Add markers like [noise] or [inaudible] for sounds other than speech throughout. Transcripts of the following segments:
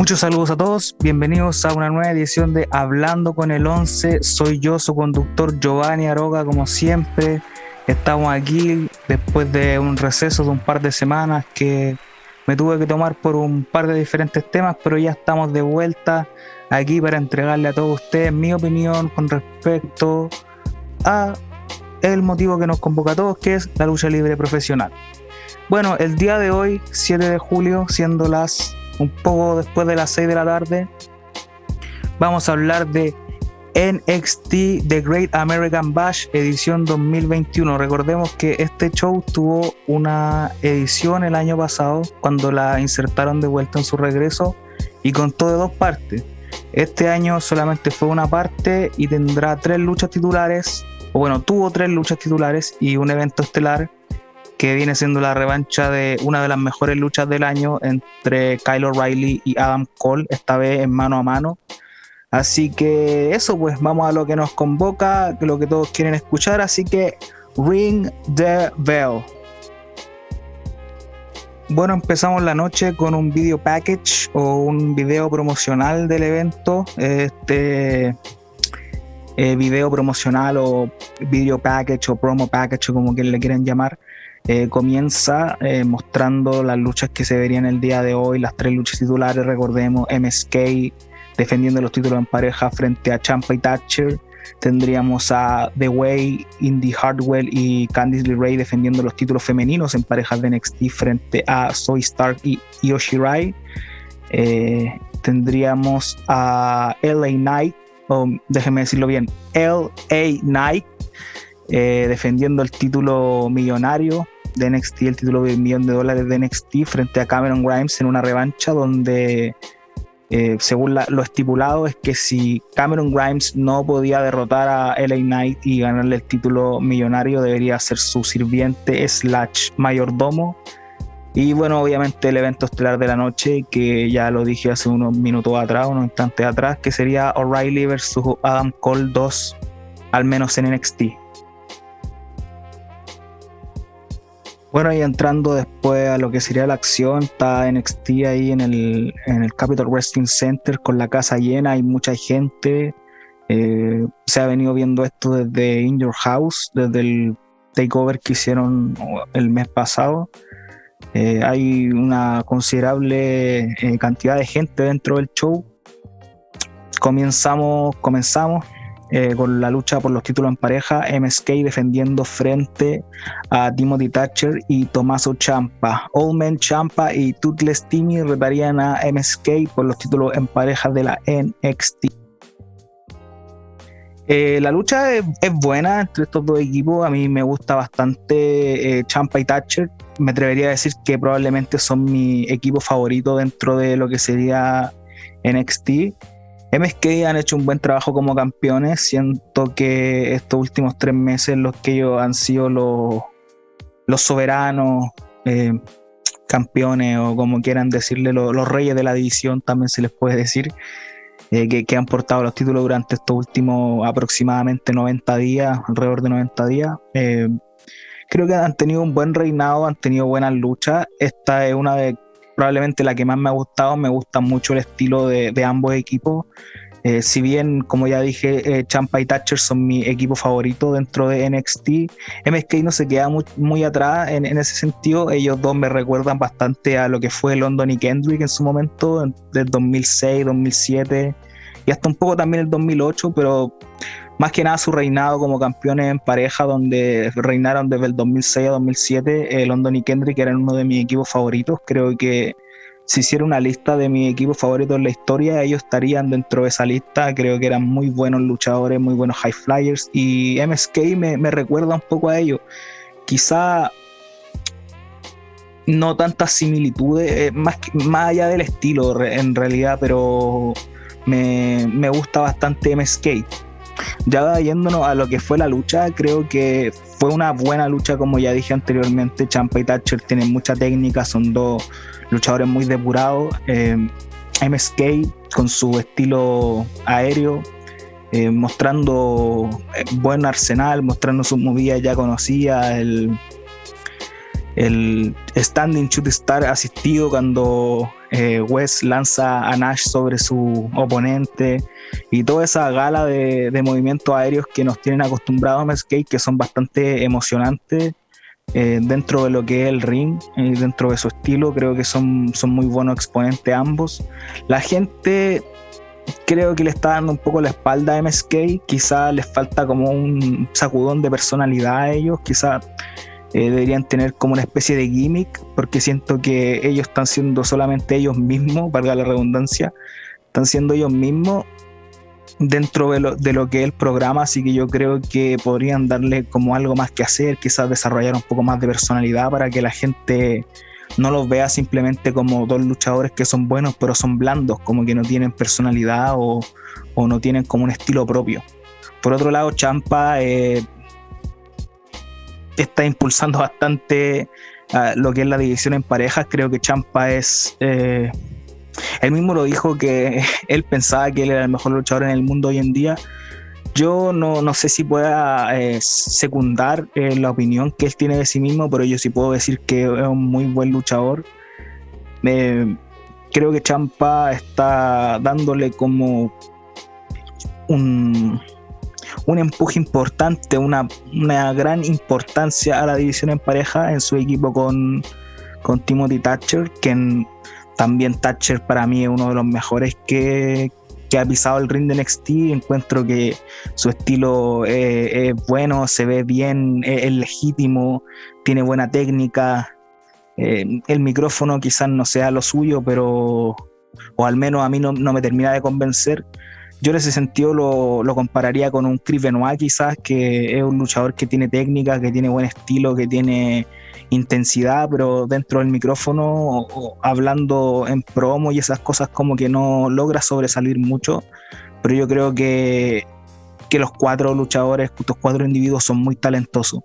Muchos saludos a todos, bienvenidos a una nueva edición de Hablando con el 11. Soy yo, su conductor Giovanni Aroga, como siempre. Estamos aquí después de un receso de un par de semanas que me tuve que tomar por un par de diferentes temas, pero ya estamos de vuelta aquí para entregarle a todos ustedes mi opinión con respecto a el motivo que nos convoca a todos, que es la lucha libre profesional. Bueno, el día de hoy, 7 de julio, siendo las un poco después de las 6 de la tarde, vamos a hablar de NXT The Great American Bash edición 2021. Recordemos que este show tuvo una edición el año pasado cuando la insertaron de vuelta en su regreso y contó de dos partes. Este año solamente fue una parte y tendrá tres luchas titulares, o bueno, tuvo tres luchas titulares y un evento estelar que viene siendo la revancha de una de las mejores luchas del año entre Kyle O'Reilly y Adam Cole, esta vez en mano a mano. Así que eso, pues vamos a lo que nos convoca, lo que todos quieren escuchar. Así que Ring the Bell. Bueno, empezamos la noche con un video package o un video promocional del evento. Este eh, video promocional o video package o promo package como quieran le quieran llamar. Eh, comienza eh, mostrando las luchas que se verían el día de hoy, las tres luchas titulares, recordemos MSK, defendiendo los títulos en pareja frente a Champa y Thatcher. Tendríamos a The Way, Indy Hardwell y Candice LeRae defendiendo los títulos femeninos en parejas de NXT frente a Zoe Stark y Yoshi Rai. Eh, tendríamos a LA Knight, o déjenme decirlo bien, LA Knight, eh, defendiendo el título millonario de NXT, el título de un millón de dólares de NXT frente a Cameron Grimes en una revancha donde eh, según lo estipulado, es que si Cameron Grimes no podía derrotar a LA Knight y ganarle el título millonario, debería ser su sirviente slash mayordomo. Y bueno, obviamente el evento estelar de la noche, que ya lo dije hace unos minutos atrás, unos instantes atrás, que sería O'Reilly versus Adam Cole 2, al menos en NXT. Bueno, y entrando después a lo que sería la acción, está NXT ahí en el, en el Capital Wrestling Center con la casa llena, hay mucha gente. Eh, se ha venido viendo esto desde In Your House, desde el takeover que hicieron el mes pasado. Eh, hay una considerable eh, cantidad de gente dentro del show. Comenzamos, comenzamos eh, con la lucha por los títulos en pareja, MSK defendiendo frente a Timothy Thatcher y Tommaso Champa. Old Man Champa y Toothless Timmy retarían a MSK por los títulos en pareja de la NXT. Eh, la lucha es, buena entre estos dos equipos. A mí me gusta bastante eh, Champa y Thatcher. Me atrevería a decir que probablemente son mi equipo favorito dentro de lo que sería NXT. MSK han hecho un buen trabajo como campeones. Siento que estos últimos tres meses los que ellos han sido los, soberanos, eh, campeones o como quieran decirle, los, reyes de la división también se les puede decir, eh, que, han portado los títulos durante estos últimos aproximadamente 90 días, alrededor de 90 días. Eh, creo que han tenido un buen reinado, han tenido buenas luchas. Esta es una de probablemente la que más me ha gustado. Me gusta mucho el estilo de, ambos equipos. Eh, si bien, como ya dije, eh, Champa y Thatcher son mi equipo favorito dentro de NXT, MSK no se queda muy, atrás en, ese sentido. Ellos dos me recuerdan bastante a lo que fue London y Kendrick en su momento, del 2006, 2007 y hasta un poco también el 2008, pero más que nada su reinado como campeones en pareja, donde reinaron desde el 2006 a 2007. Eh, London y Kendrick eran uno de mis equipos favoritos. Creo que si hiciera una lista de mis equipos favoritos en la historia, ellos estarían dentro de esa lista. Creo que eran muy buenos luchadores, muy buenos high flyers. Y MSK me, recuerda un poco a ellos. Quizá no tantas similitudes, eh, más, más allá del estilo en realidad, pero me, me gusta bastante MSK. Ya yéndonos a lo que fue la lucha, creo que fue una buena lucha, como ya dije anteriormente. Champa y Thatcher tienen mucha técnica, son dos luchadores muy depurados. Eh, MSK con su estilo aéreo, eh, mostrando eh, buen arsenal, mostrando sus movidas ya conocidas, el, standing shoot star asistido cuando eh, West lanza a Nash sobre su oponente y toda esa gala de, movimientos aéreos que nos tienen acostumbrados a skate que son bastante emocionantes eh, dentro de lo que es el ring y dentro de su estilo creo que son, son muy buenos exponentes ambos. La gente creo que le está dando un poco la espalda a MSK quizá les falta como un sacudón de personalidad a ellos quizá eh, deberían tener como una especie de gimmick, porque siento que ellos están siendo solamente ellos mismos, valga la redundancia, están siendo ellos mismos dentro de lo, de lo, que es el programa, así que yo creo que podrían darle como algo más que hacer, quizás desarrollar un poco más de personalidad para que la gente no los vea simplemente como dos luchadores que son buenos pero son blandos, como que no tienen personalidad o, o no tienen como un estilo propio. Por otro lado, Champa eh, está impulsando bastante ah, lo que es la división en parejas. Creo que Champa es. Eh, él mismo lo dijo que [laughs] él pensaba que él era el mejor luchador en el mundo hoy en día. Yo no, no sé si pueda eh, secundar eh, la opinión que él tiene de sí mismo, pero yo sí puedo decir que es un muy buen luchador. creo que Champa está dándole como un, un empuje importante, una, gran importancia a la división en pareja en su equipo con, con Timothy Thatcher, que también Thatcher para mí es uno de los mejores que, ha pisado el ring de NXT. Encuentro que su estilo es, bueno, se ve bien, es, legítimo, tiene buena técnica. Eh, el micrófono quizás no sea lo suyo, pero o al menos a mí no, no me termina de convencer yo en ese sentido lo, compararía con un Chris Benoit quizás, que es un luchador que tiene técnica, que tiene buen estilo, que tiene intensidad, pero dentro del micrófono, hablando en promo y esas cosas como que no logra sobresalir mucho. Pero yo creo que, que los cuatro luchadores, estos cuatro individuos son muy talentosos.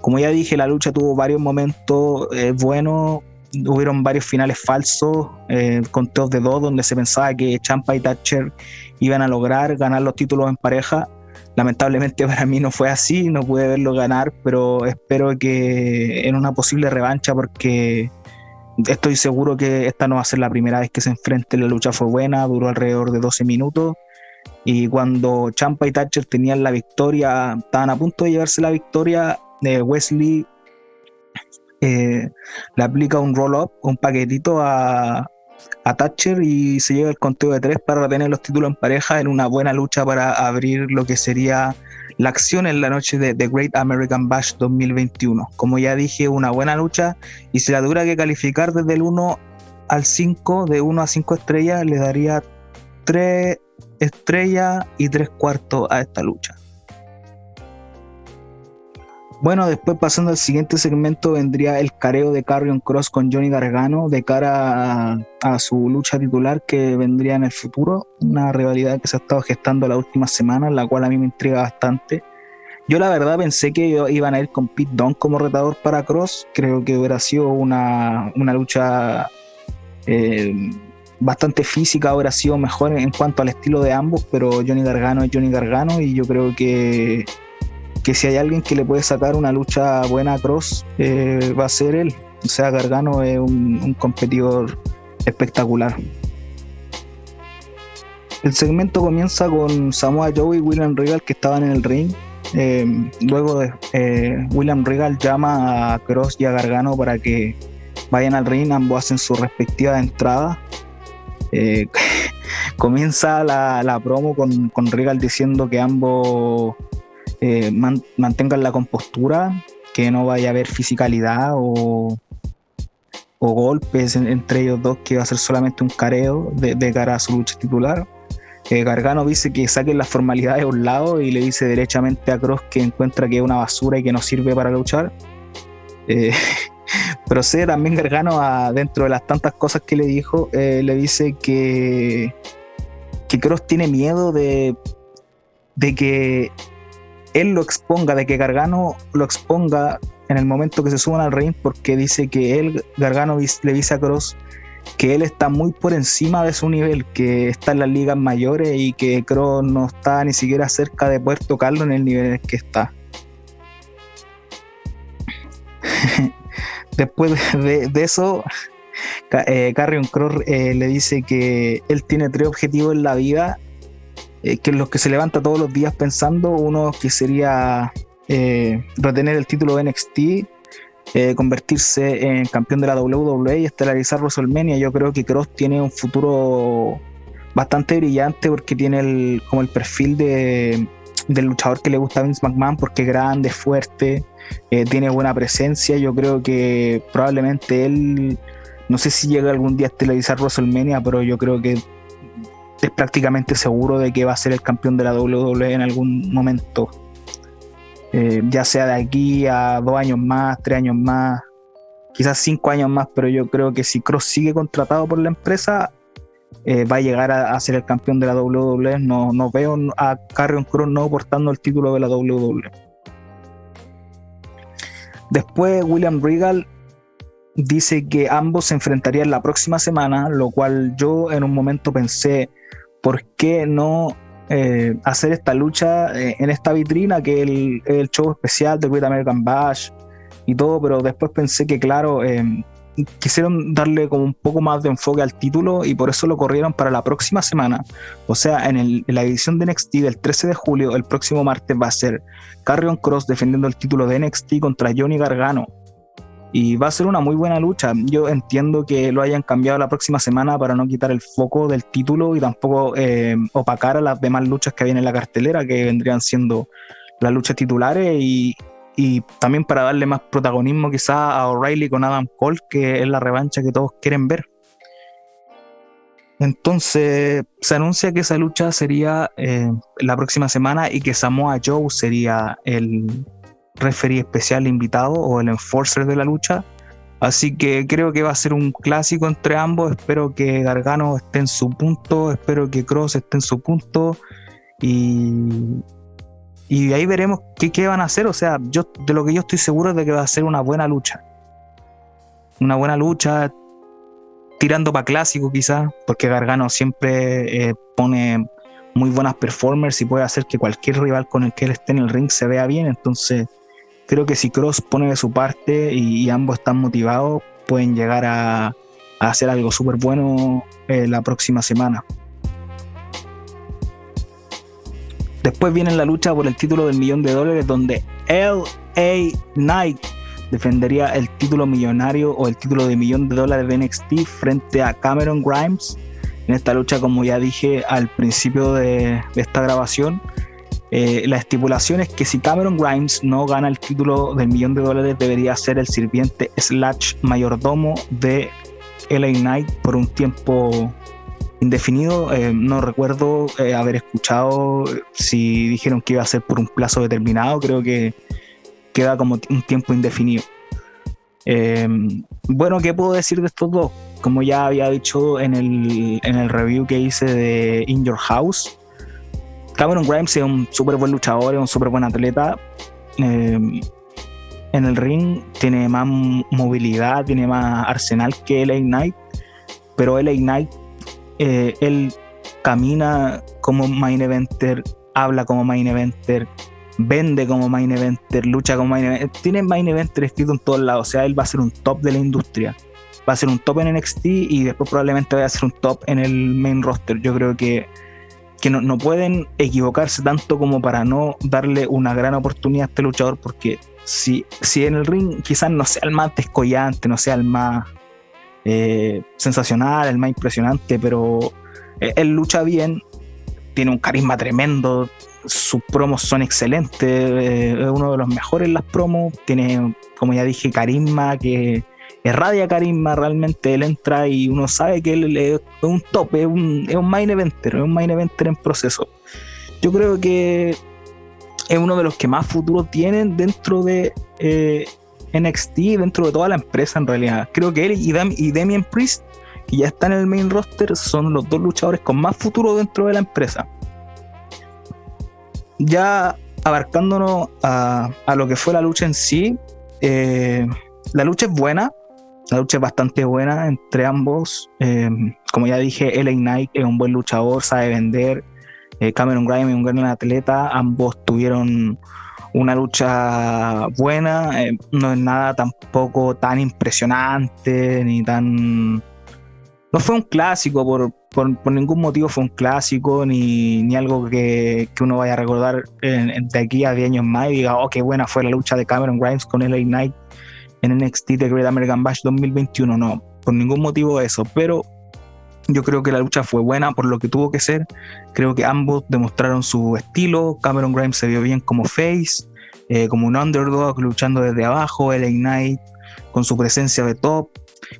Como ya dije, la lucha tuvo varios momentos eh, buenos, hubieron varios finales falsos, eh, conteos de dos, donde se pensaba que Champa y Thatcher iban a lograr ganar los títulos en pareja. Lamentablemente [laughs] para mí no fue así, no pude verlo ganar, pero espero que en una posible revancha, porque estoy seguro que esta no va a ser la primera vez que se enfrenten. La lucha fue buena, duró alrededor de 12 minutos. Y cuando Champa y Thatcher tenían la victoria, estaban a punto de llevarse la victoria, eh, Wesley eh, le aplica un roll-up, un paquetito a, a Thatcher y se llega el conteo de tres para retener los títulos en pareja en una buena lucha para abrir lo que sería la acción en la noche de The Great American Bash 2021. Como ya dije, una buena lucha y si la dura que calificar desde el 1 al 5, de 1 a 5 estrellas, le daría 3 estrellas y 3 cuartos a esta lucha. Bueno, después pasando al siguiente segmento vendría el careo de Carrion Cross con Johnny Gargano de cara a, su lucha titular que vendría en el futuro, una rivalidad que se ha estado gestando la última semana, la cual a mí me intriga bastante. Yo la verdad pensé que iban a ir con Pete Dunne como retador para Cross, creo que hubiera sido una, lucha eh, bastante física, hubiera sido mejor en cuanto al estilo de ambos, pero Johnny Gargano es Johnny Gargano y yo creo que que si hay alguien que le puede sacar una lucha buena a Cross, eh, va a ser él. O sea, Gargano es un, competidor espectacular. El segmento comienza con Samoa Joe y William Regal que estaban en el ring. Eh, luego eh, William Regal llama a Cross y a Gargano para que vayan al ring, ambos hacen su respectiva entrada. [laughs] comienza la, promo con, con Regal diciendo que ambos eh, mantengan la compostura, que no vaya a haber fisicalidad o, golpes entre ellos dos, que va a ser solamente un careo de, cara a su lucha titular. Eh, Gargano dice que saquen las formalidades a un lado y le dice derechamente a Cross que encuentra que es una basura y que no sirve para luchar. Eh, [laughs] procede también Gargano a, dentro de las tantas cosas que le dijo, eh, le dice que, que Cross tiene miedo de, de que él lo exponga, de que Gargano lo exponga en el momento que se suban al ring, porque dice que él, Gargano le dice a Cross que él está muy por encima de su nivel, que está en las ligas mayores y que Cross no está ni siquiera cerca de poder tocarlo en el nivel en el que está. [laughs] Después de, eso, eh, Carrion Cross eh, le dice que él tiene tres objetivos en la vida, eh, que los que se levanta todos los días pensando. Uno que sería retener el título de NXT, convertirse en campeón de la WWE y estelarizar WrestleMania. Yo creo que Cross tiene un futuro bastante brillante porque tiene el, como el perfil de, del luchador que le gusta a Vince McMahon porque es grande, fuerte, tiene buena presencia. Yo creo que probablemente él no sé si llega algún día a estelarizar WrestleMania, pero yo creo que es prácticamente seguro de que va a ser el campeón de la WWE en algún momento. Eh, ya sea de aquí a dos años más, tres años más, quizás cinco años más, pero yo creo que si Cross sigue contratado por la empresa, eh, va a llegar a, ser el campeón de la WWE. No, no veo a Carrion Cross no portando el título de la WWE. Después William Regal dice que ambos se enfrentarían la próxima semana, lo cual yo en un momento pensé, ¿por qué no eh, hacer esta lucha eh, en esta vitrina que es el, show especial de Great American Bash y todo? Pero después pensé que, claro, eh, quisieron darle como un poco más de enfoque al título y por eso lo corrieron para la próxima semana. O sea, en, en la edición de NXT del 13 de julio, el próximo martes va a ser Carrion Cross defendiendo el título de NXT contra Johnny Gargano y va a ser una muy buena lucha. Yo entiendo que lo hayan cambiado la próxima semana para no quitar el foco del título y tampoco eh, opacar a las demás luchas que vienen en la cartelera, que vendrían siendo las luchas titulares y, y también para darle más protagonismo quizás a O'Reilly con Adam Cole, que es la revancha que todos quieren ver. Entonces se anuncia que esa lucha sería eh, la próxima semana y que Samoa Joe sería el, referee especial invitado o el enforcer de la lucha. Así que creo que va a ser un clásico entre ambos. Espero que Gargano esté en su punto, espero que Cross esté en su punto. Y, y ahí veremos qué, qué, van a hacer. O sea, yo de lo que yo estoy seguro es de que va a ser una buena lucha. Una buena lucha, tirando para clásico quizás, porque Gargano siempre eh, pone muy buenas performers y puede hacer que cualquier rival con el que él esté en el ring se vea bien. Entonces creo que si Cross pone de su parte y, ambos están motivados, pueden llegar a, hacer algo súper bueno eh, la próxima semana. Después viene la lucha por el título del millón de dólares, donde LA Knight defendería el título millonario o el título de millón de dólares de NXT frente a Cameron Grimes. En esta lucha, como ya dije al principio de esta grabación, eh, la estipulación es que si Cameron Grimes no gana el título del millón de dólares, debería ser el sirviente slash mayordomo de LA Knight por un tiempo indefinido. Eh, no recuerdo eh, haber escuchado si dijeron que iba a ser por un plazo determinado. Creo que queda como un tiempo indefinido. bueno, ¿qué puedo decir de estos dos? Como ya había dicho en el, en el review que hice de In Your House, Cameron Grimes es un súper buen luchador, es un súper buen atleta. Eh, en el ring tiene más movilidad, tiene más arsenal que LA Knight, pero LA Knight, eh, él camina como main eventer, habla como main eventer, vende como main eventer, lucha como main eventer, tiene main eventer escrito en todos lados, o sea, él va a ser un top de la industria. Va a ser un top en NXT y después probablemente va a ser un top en el main roster. Yo creo que que no, pueden equivocarse tanto como para no darle una gran oportunidad a este luchador, porque si, si en el ring quizás no sea el más descollante, no sea el más eh, sensacional, el más impresionante, pero eh, él lucha bien, tiene un carisma tremendo, sus promos son excelentes, eh, es uno de los mejores en las promos, tiene, como ya dije, carisma que radia carisma realmente, él entra y uno sabe que él es un top, es un, es un main eventer, es un main eventer en proceso. Yo creo que es uno de los que más futuro tienen dentro de eh, NXT, dentro de toda la empresa en realidad. Creo que él y, Dam Damien Priest, que ya están en el main roster, son los dos luchadores con más futuro dentro de la empresa. Ya abarcándonos a, a lo que fue la lucha en sí, eh, la lucha es buena, la lucha es bastante buena entre ambos. Eh, como ya dije, LA Knight es un buen luchador, sabe vender. Eh, Cameron Grimes es un gran atleta. Ambos tuvieron una lucha buena. Eh, no es nada tampoco tan impresionante ni tan no fue un clásico, por, por, ningún motivo fue un clásico, ni, ni algo que, que, uno vaya a recordar de aquí a 10 años más y diga, oh, qué buena fue la lucha de Cameron Grimes con LA Knight en NXT de Great American Bash 2021. No, por ningún motivo eso, pero yo creo que la lucha fue buena por lo que tuvo que ser. Creo que ambos demostraron su estilo. Cameron Grimes se vio bien como face, eh, como un underdog luchando desde abajo. LA Knight con su presencia de top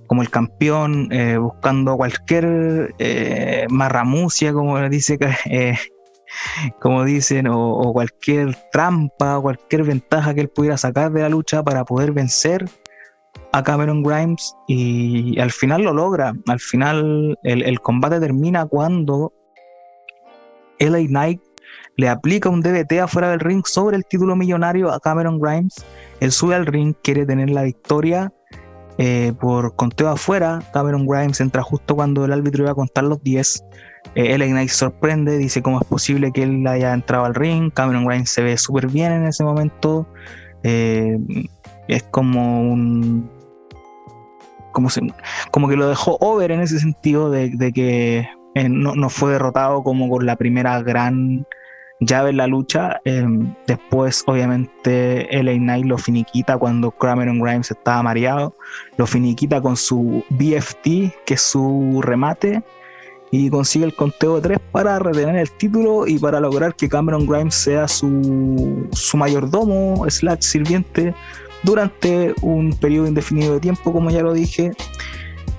como el campeón, eh, buscando cualquier eh, marramucia, como dice, [laughs] eh, como dicen, o, cualquier trampa, cualquier ventaja que él pudiera sacar de la lucha para poder vencer a Cameron Grimes y, al final lo logra. Al final el, combate termina cuando LA Knight le aplica un DBT afuera del ring sobre el título millonario a Cameron Grimes. Él sube al ring, quiere tener la victoria eh, por conteo afuera, Cameron Grimes entra justo cuando el árbitro iba a contar los 10. Eh, Ellen Knight sorprende, dice cómo es posible que él haya entrado al ring. Cameron Grimes se ve súper bien en ese momento. Eh, es como un. Como, como que lo dejó over en ese sentido de, que no, no, fue derrotado como con la primera gran llave en la lucha. Em, después, obviamente, LA Knight lo finiquita cuando Cameron Grimes estaba mareado. Lo finiquita con su BFT, que es su remate. Y consigue el conteo de 3 para retener el título y para lograr que Cameron Grimes sea su, su mayordomo, slash sirviente, durante un periodo indefinido de tiempo, como ya lo dije.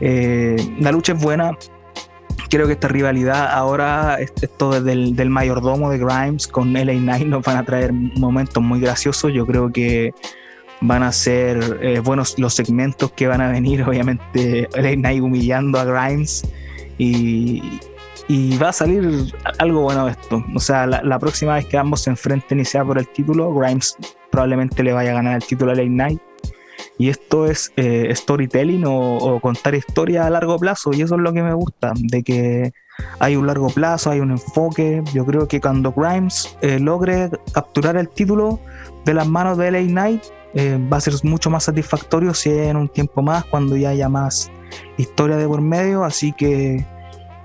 Eh, la lucha es buena, creo que esta rivalidad ahora, esto del, del mayordomo de Grimes con LA Knight nos van a traer momentos muy graciosos. Yo creo que van a ser eh, buenos los segmentos que van a venir, [laughs] obviamente LA Knight humillando a Grimes y, va a salir algo bueno esto. O sea, la, próxima vez que ambos se enfrenten y sea por el título, Grimes probablemente le vaya a ganar el título a LA Knight y esto es eh, storytelling o, contar historia a largo plazo. Y eso es lo que me gusta, de que hay un largo plazo, hay un enfoque. Yo creo que cuando Grimes eh, logre capturar el título de las manos de LA Knight, eh, va a ser mucho más satisfactorio si en un tiempo más, cuando ya haya más historia de por medio. Así que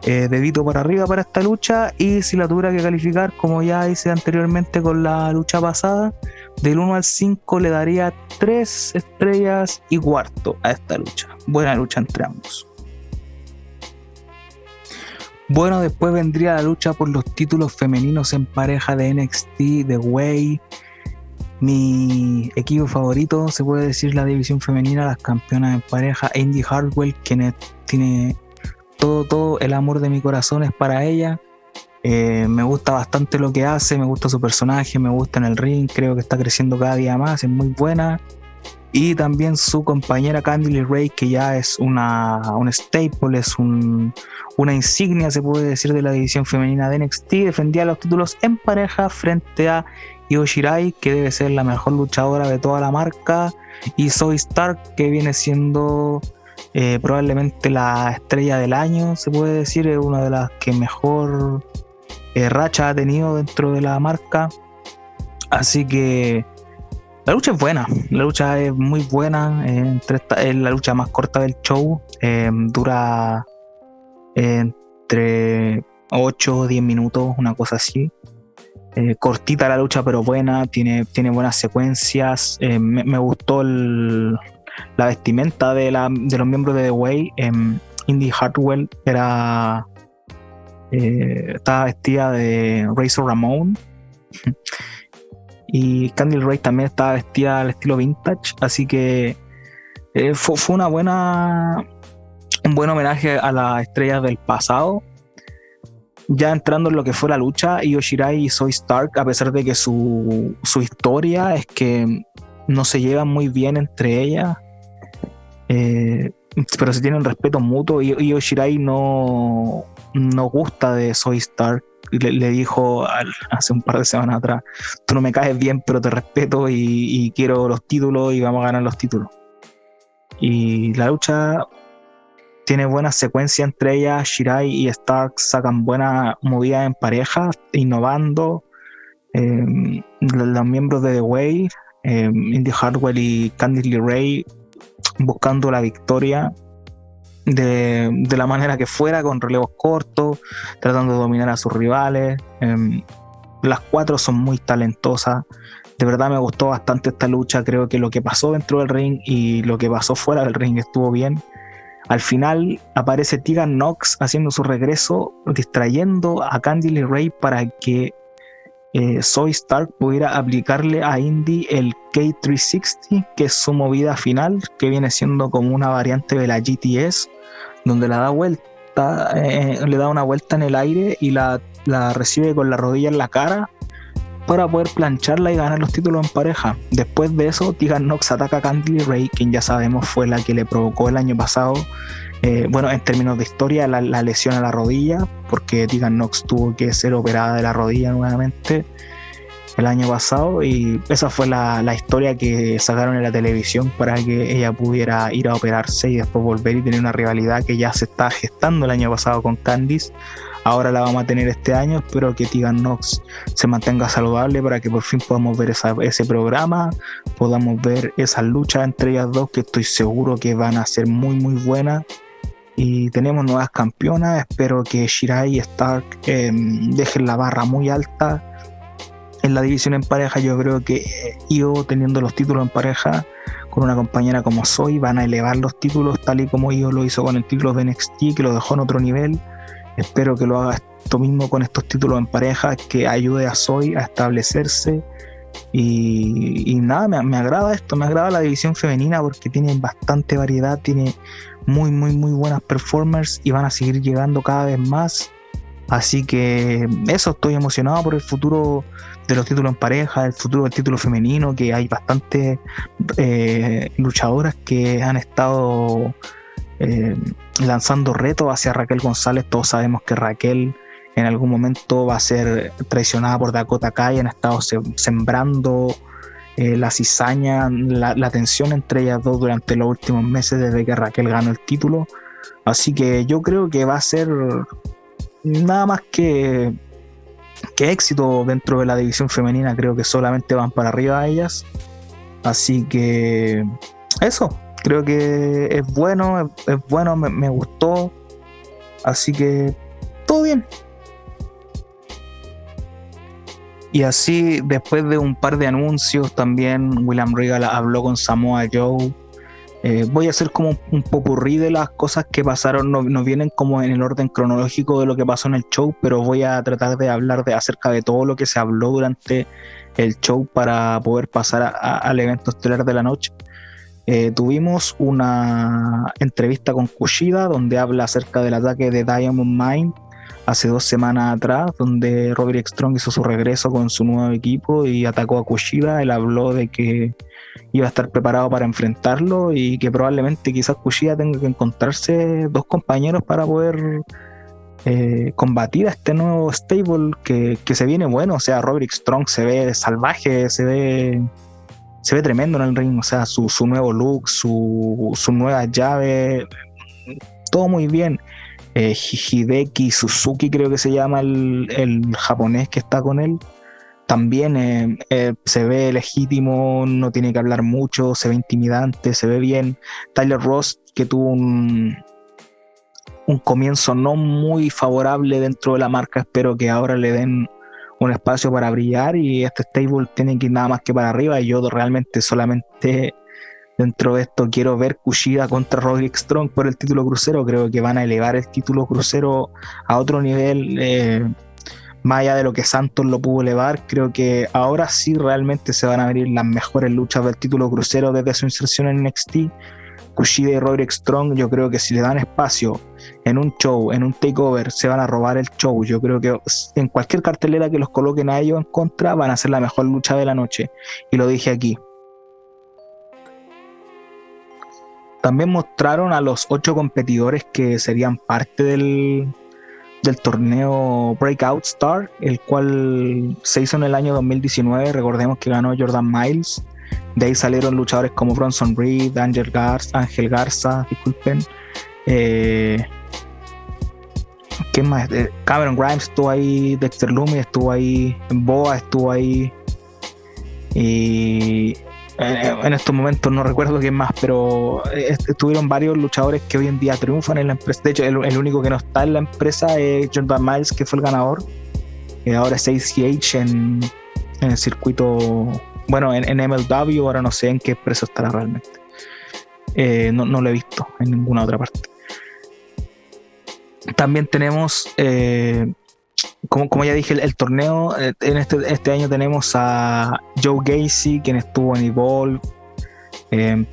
eh, dedito para arriba para esta lucha y si la tuviera que calificar como ya hice anteriormente con la lucha pasada del 1 al 5 le daría 3 estrellas y cuarto a esta lucha buena lucha entre ambos bueno después vendría la lucha por los títulos femeninos en pareja de NXT de Way mi equipo favorito se puede decir la división femenina las campeonas en pareja Indy Hardwell quien tiene todo, todo el amor de mi corazón es para ella. Eh, me gusta bastante lo que hace, me gusta su personaje, me gusta en el ring, creo que está creciendo cada día más, es muy buena. Y también su compañera Candy Ray, que ya es una, un staple, es una insignia, se puede decir, de la división femenina de NXT. Defendía los títulos en pareja frente a Io Shirai, que debe ser la mejor luchadora de toda la marca, y Zoe Stark, que viene siendo eh, probablemente la estrella del año, se puede decir, es una de las que mejor eh, racha ha tenido dentro de la marca. Así que la lucha es buena, la lucha es muy buena, eh, es la lucha más corta del show, dura entre 8 o 10 minutos, una cosa así. Cortita la lucha, pero buena, tiene, tiene buenas secuencias. me, gustó la vestimenta de, la, de los miembros de The Way, en Indy Hartwell era eh, estaba vestida de Razor Ramon [laughs] y Candy Ray también estaba vestida al estilo vintage, así que eh, fue, fue, una buena un buen homenaje a las estrellas del pasado. Ya entrando en lo que fue la lucha, Io Shirai y Soy Stark, a pesar de que su, su historia es que no se llevan muy bien entre ellas, eh, pero se tiene un respeto mutuo y, Oshirai no, no gusta de Soy Stark. Le, dijo hace un par de semanas atrás, tú no me caes bien, pero te respeto y, quiero los títulos y vamos a ganar los títulos. Y la lucha tiene buena secuencia entre ellas, Shirai y Stark sacan buena movida en pareja, innovando. Eh, los miembros de The Way, eh, Indy Hardwell y Candice Ray buscando la victoria. de, la manera que fuera, con relevos cortos, tratando de dominar a sus rivales. Em, las cuatro son muy talentosas. De verdad me gustó bastante esta lucha. Creo que lo que pasó dentro del ring y lo que pasó fuera del ring estuvo bien. Al final aparece Tegan Knox haciendo su regreso, distrayendo a Candy Ray para que eh, Soy Stark pudiera aplicarle a Indy el K360, que es su movida final, que viene siendo como una variante de la GTS, donde la da vuelta, eh, le da una vuelta en el aire y la recibe con la rodilla en la cara para poder plancharla y ganar los títulos en pareja. Después de eso, Tegan Knox ataca a Candy Ray, quien ya sabemos fue la que le provocó el año pasado, eh, bueno, en términos de historia, la, lesión a la rodilla, porque Tegan Knox tuvo que ser operada de la rodilla nuevamente el año pasado y esa fue la, la, historia que sacaron en la televisión para que ella pudiera ir a operarse y después volver y tener una rivalidad que ya se está gestando el año pasado con Candice Ahora la vamos a tener este año. Espero que Tegan Knox se mantenga saludable para que por fin podamos ver ese programa, podamos ver esas luchas entre ellas dos que estoy seguro que van a ser muy muy buenas. Y tenemos nuevas campeonas. Espero que Shirai y Stark em, dejen la barra muy alta. En la división en pareja yo creo que yo teniendo los títulos en pareja con una compañera como Soy van a elevar los títulos tal y como yo lo hizo con el título de NXT que lo dejó en otro nivel Espero que lo haga esto mismo con estos títulos en pareja, que ayude a Soy a establecerse. Y, nada, me, agrada esto, me agrada la división femenina porque tiene bastante variedad, tiene muy, muy, muy buenas performers y van a seguir llegando cada vez más. Así que eso, estoy emocionado por el futuro de los títulos en pareja, el futuro del título femenino, que hay bastantes eh, luchadoras que han estado eh, lanzando retos hacia Raquel González. Todos sabemos que Raquel en algún momento va a ser traicionada por Dakota Kai, han estado sembrando eh, la cizaña, la, tensión entre ellas dos durante los últimos meses desde que Raquel ganó el título. Así que yo creo que va a ser nada más que, que éxito dentro de la división femenina. Creo que solamente van para arriba ellas. Así que eso, creo que es bueno, es, bueno, me, gustó. Así que todo bien. Y así, después de un par de anuncios, también William Regal habló con Samoa Joe. Eh, voy a hacer como un popurrí de las cosas que pasaron, no, vienen como en el orden cronológico de lo que pasó en el show, pero voy a tratar de hablar de acerca de todo lo que se habló durante el show para poder pasar al evento estelar de la noche. Eh, tuvimos una entrevista con Kushida donde habla acerca del ataque de Diamond Mine hace dos semanas atrás, donde Robert Strong hizo su regreso con su nuevo equipo y atacó a Kushida. Él habló de que iba a estar preparado para enfrentarlo y que probablemente quizás Kushida tenga que encontrarse dos compañeros para poder eh, combatir a este nuevo stable que, que, se viene bueno. O sea, Robert Strong se ve salvaje, se ve se ve tremendo en el ring, o sea, su, nuevo look, su, su, nueva llave, todo muy bien. Eh, Hideki Suzuki creo que se llama el, japonés que está con él. También eh, eh, se ve legítimo, no tiene que hablar mucho, se ve intimidante, se ve bien. Tyler Ross, que tuvo un, un comienzo no muy favorable dentro de la marca, espero que ahora le den un espacio para brillar y este stable tiene que ir nada más que para arriba. Y yo realmente solamente dentro de esto quiero ver Kushida contra Roderick Strong por el título crucero, creo que van a elevar el título crucero a otro nivel. Eh, más allá de lo que Santos lo pudo elevar, creo que ahora sí realmente se van a venir las mejores luchas del título crucero desde su inserción en NXT Kushida y Roderick Strong, yo creo que si le dan espacio en un show, en un takeover, se van a robar el show. Yo creo que en cualquier cartelera que los coloquen a ellos en contra, van a ser la mejor lucha de la noche. Y lo dije aquí. También mostraron a los ocho competidores que serían parte del, del torneo Breakout Star, el cual se hizo en el año 2019. Recordemos que ganó Jordan Miles. De ahí salieron luchadores como Bronson Reed, Angel Garza, Ángel Garza, disculpen. Eh, ¿Qué más? Eh, Cameron Grimes estuvo ahí, Dexter Loomis estuvo ahí, Boa estuvo ahí. Y en estos momentos no recuerdo quién más, pero estuvieron varios luchadores que hoy en día triunfan en la empresa. De hecho, el, único que no está en la empresa es Jordan Miles, que fue el ganador. Que ahora es ACH en, en el circuito, bueno, en, MLW, ahora no sé en qué empresa estará realmente. Eh, no, lo he visto en ninguna otra parte. También tenemos eh, como, ya dije, el, torneo, eh, en este, este, año tenemos a Joe Gacy, quien estuvo en Evolve.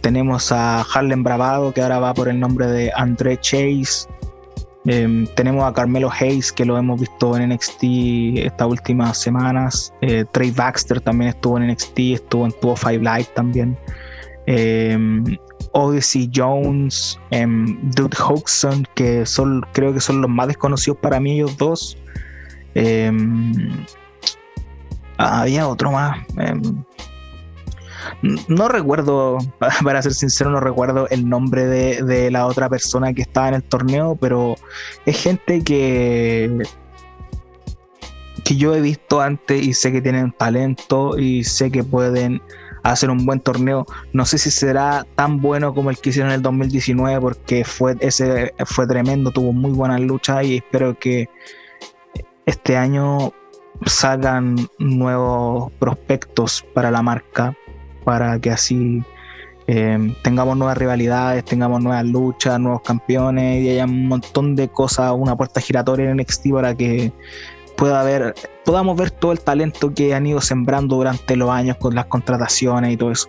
Tenemos a Harlem Bravado, que ahora va por el nombre de André Chase. Eh, tenemos a Carmelo Hayes, que lo hemos visto en NXT estas últimas semanas. Trey Baxter también estuvo en NXT, estuvo en 205 Live también. Odyssey Jones, Dude Hodgson, que son, creo que son los más desconocidos para mí, ellos dos. Em, había otro más. No recuerdo, [laughs] para ser sincero, no recuerdo el nombre de, la otra persona que estaba en el torneo, pero es gente que, que yo he visto antes y sé que tienen talento y sé que pueden hacer un buen torneo. No sé si será tan bueno como el que hicieron en el 2019 porque fue, ese fue tremendo, tuvo muy buenas luchas y espero que este año salgan nuevos prospectos para la marca, para que así eh, tengamos nuevas rivalidades, tengamos nuevas luchas, nuevos campeones y haya un montón de cosas, una puerta giratoria en NXT para que pueda haber, podamos ver todo el talento que han ido sembrando durante los años con las contrataciones y todo eso.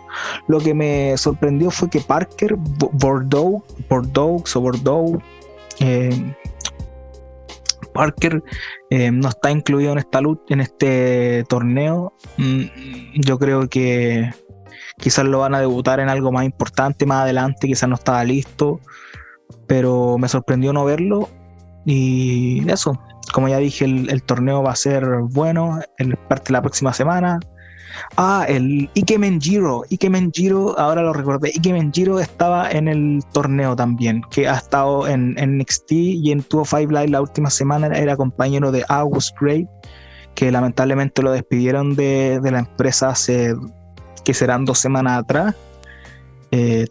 Lo que me sorprendió fue que Parker, Bordeaux, Bordeaux eh, Parker eh, no está incluido en esta lucha, en este torneo. Mm, yo creo que quizás lo van a debutar en algo más importante más adelante, quizás no estaba listo, pero me sorprendió no verlo. Y eso, como ya dije, el, torneo va a ser bueno, el parte la próxima semana. Ah, el Ike Menjiro. Ike Menjiro, ahora lo recordé. Ike Menjiro estaba en el torneo también, que ha estado en, NXT y en 205 Live la última semana. Era compañero de August Gray, que lamentablemente lo despidieron de, la empresa hace que serán dos semanas atrás. Eh,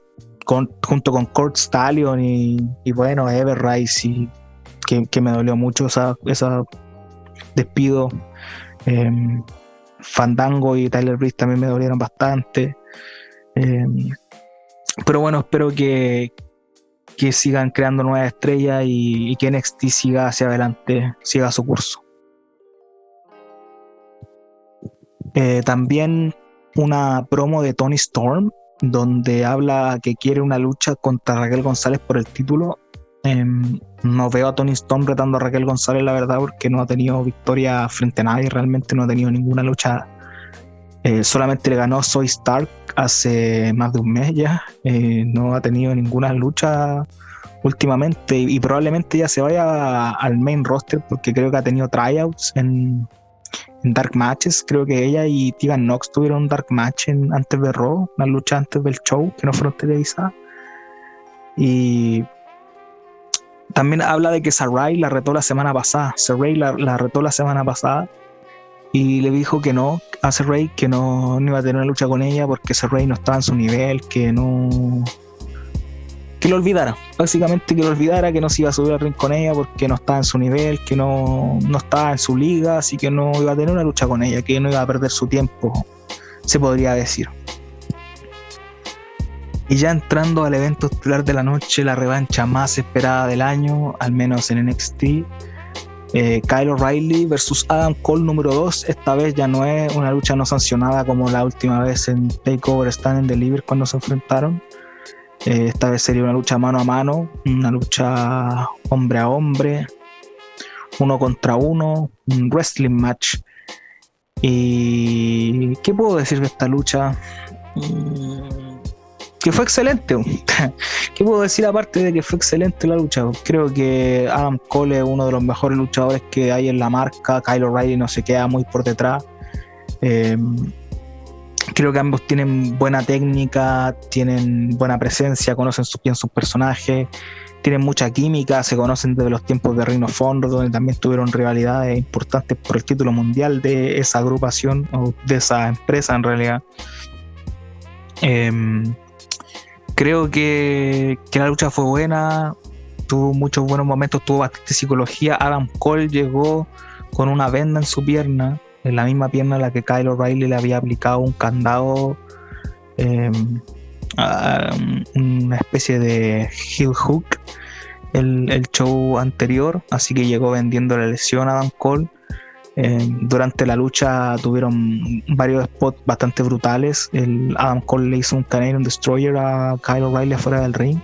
junto con Kurt Stallion y, bueno, Ever y que, me dolió mucho esa, esa despido. Em, Fandango y Tyler Breeze también me dolieron bastante. Eh, pero bueno, espero que, que sigan creando nuevas estrellas y, que NXT siga hacia adelante, siga su curso. Eh, también una promo de Tony Storm, donde habla que quiere una lucha contra Raquel González por el título. Em, no veo a Tony Storm retando a Raquel González, la verdad, porque no ha tenido victoria frente a nadie, realmente no ha tenido ninguna lucha. Eh, solamente le ganó Soy Stark hace más de un mes ya, eh, no ha tenido ninguna lucha últimamente y, probablemente ya se vaya al main roster porque creo que ha tenido tryouts en, Dark Matches. Creo que ella y Tegan Knox tuvieron un Dark Match antes de Raw, una lucha antes del show que no fueron televisadas. Y también habla de que Sarai la retó la semana pasada. Sarai la, retó la semana pasada y le dijo que no a Sarai, que no, iba a tener una lucha con ella porque Sarai no estaba en su nivel, que no. Que lo olvidara. Básicamente que lo olvidara, que no se iba a subir al ring con ella porque no estaba en su nivel, que no, no estaba en su liga, así que no iba a tener una lucha con ella, que no iba a perder su tiempo, se podría decir. Y ya entrando al evento estelar de la noche, la revancha más esperada del año, al menos en NXT, eh, Kyle O'Reilly versus Adam Cole número 2. Esta vez ya no es una lucha no sancionada como la última vez en Takeover Stand and Deliver cuando se enfrentaron. Eh, esta vez sería una lucha mano a mano, una lucha hombre a hombre, uno contra uno, un wrestling match. ¿Y qué puedo decir de esta lucha? Mm, que fue excelente. [laughs] ¿Qué puedo decir aparte de que fue excelente la lucha? Creo que Adam Cole es uno de los mejores luchadores que hay en la marca. Kyle O'Reilly no se queda muy por detrás. Em, creo que ambos tienen buena técnica, tienen buena presencia, conocen bien sus personajes, tienen mucha química, se conocen desde los tiempos de Reino Fondo, donde también tuvieron rivalidades importantes por el título mundial de esa agrupación o de esa empresa en realidad. Em, creo que, la lucha fue buena, tuvo muchos buenos momentos, tuvo bastante psicología. Adam Cole llegó con una venda en su pierna, en la misma pierna a la que Kyle O'Reilly le había aplicado un candado, em, una especie de heel hook el, el, show anterior, así que llegó vendiendo la lesión a Adam Cole. Em, durante la lucha tuvieron varios spots bastante brutales. El Adam Cole le hizo un Canadian Destroyer a Kyle O'Reilly afuera del ring.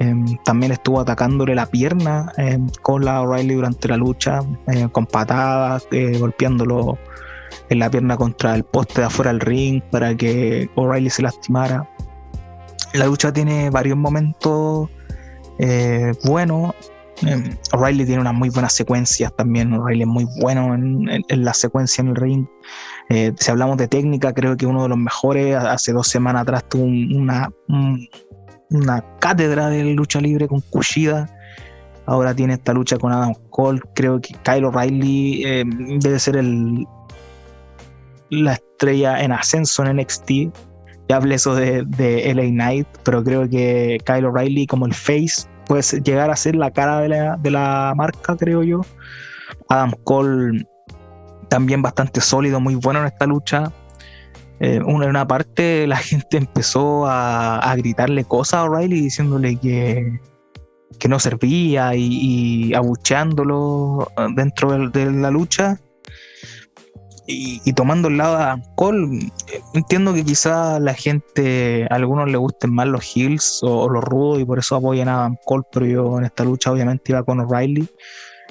Em, también estuvo atacándole la pierna em, con la O'Reilly durante la lucha, eh, con patadas, eh, golpeándolo en la pierna contra el poste de afuera del ring para que O'Reilly se lastimara. La lucha tiene varios momentos eh, buenos. Em, O'Reilly tiene unas muy buenas secuencias también. O'Reilly es muy bueno en, la secuencia en el ring. si hablamos de técnica, creo que uno de los mejores. Hace dos semanas atrás tuvo una, una cátedra de lucha libre con Kushida. Ahora tiene esta lucha con Adam Cole. Creo que Kyle O'Reilly eh, debe ser el, la estrella en ascenso en NXT. Ya hablé eso de, de LA Knight, pero creo que Kyle O'Reilly como el face puede llegar a ser la cara de la, de la marca, creo yo. Adam Cole también bastante sólido, muy bueno en esta lucha eh, una, en una parte la [laughs] gente empezó a, gritarle cosas a O'Reilly diciéndole que, que no servía y, abucheándolo dentro de, la lucha. Y, tomando el lado Adam Cole, entiendo que quizá la gente, a algunos le gusten más los heels o, los rudos y por eso apoyan a Adam Cole, pero yo en esta lucha obviamente iba con O'Reilly.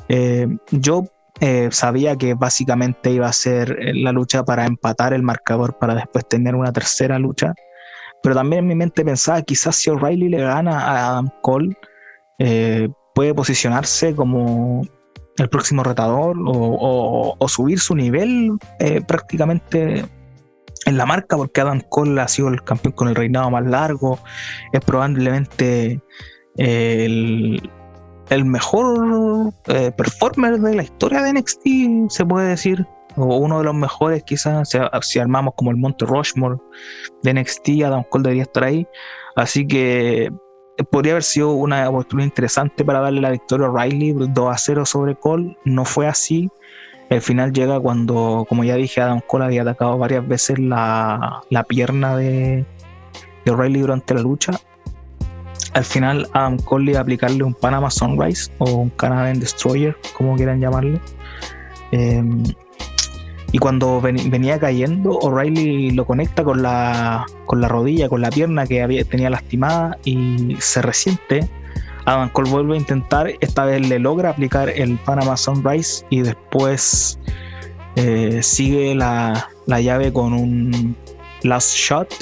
Eh, yo eh, sabía que básicamente iba a ser eh, la lucha para empatar el marcador para después tener una tercera lucha. Pero también en mi mente pensaba, quizás si O'Reilly le gana a Adam Cole, eh, puede posicionarse como el próximo retador o, subir su nivel prácticamente en la marca, porque Adam Cole ha sido el campeón con el reinado más largo, es probablemente el, el mejor eh, performer de la historia de NXT, se puede decir. O uno de los mejores, quizás, si, armamos como el Monte Rushmore de NXT, Adam Cole debería estar ahí. Así que eh, podría haber sido una oportunidad interesante para darle la victoria a Riley 2 a 0 sobre Cole. No fue así. El final llega cuando, como ya dije, Adam Cole había atacado varias veces la, pierna de, de O'Reilly durante la lucha al final Adam Cole aplicarle un Panama Sunrise o un Canadian Destroyer, como quieran llamarlo. Em, y cuando venía cayendo, O'Reilly lo conecta con la, con la rodilla, con la pierna que había, tenía lastimada y se resiente. Adam Cole vuelve a intentar, esta vez le logra aplicar el Panama Sunrise y después eh, sigue la, la llave con un Last Shot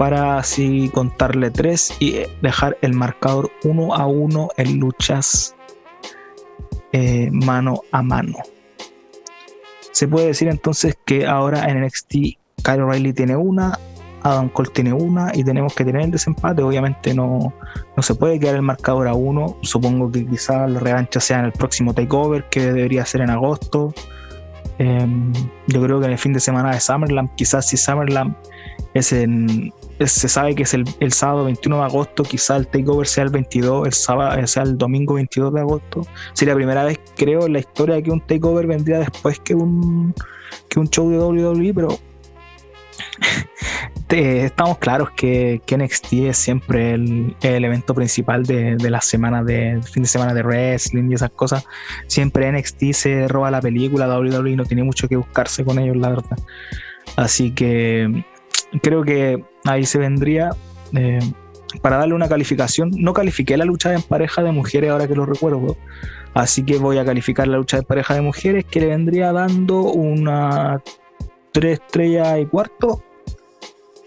para así contarle tres y dejar el marcador uno a uno en luchas eh, mano a mano. Se puede decir entonces que ahora en NXT Kyle O'Reilly tiene una, Adam Cole tiene una y tenemos que tener el desempate. Obviamente no, no se puede quedar el marcador a uno. Supongo que quizás la revancha sea en el próximo takeover que debería ser en agosto. Em, yo creo que en el fin de semana de Summerland, quizás si Summerland es en, se sabe que es el, sábado 21 de agosto, quizá el takeover sea el 22, el sábado eh, sea el domingo 22 de agosto. Sería la primera vez, creo, en la historia que un takeover vendría después que un, que un show de WWE, pero [laughs] estamos claros que, que, NXT es siempre el, el evento principal de, de las semanas de fin de semana de wrestling y esas cosas. Siempre NXT se roba la película, WWE no tiene mucho que buscarse con ellos, la verdad. Así que creo que ahí se vendría eh, para darle una calificación. No califiqué la lucha en pareja de mujeres ahora que lo recuerdo, así que voy a calificar la lucha de pareja de mujeres que le vendría dando una 3 estrellas y cuarto.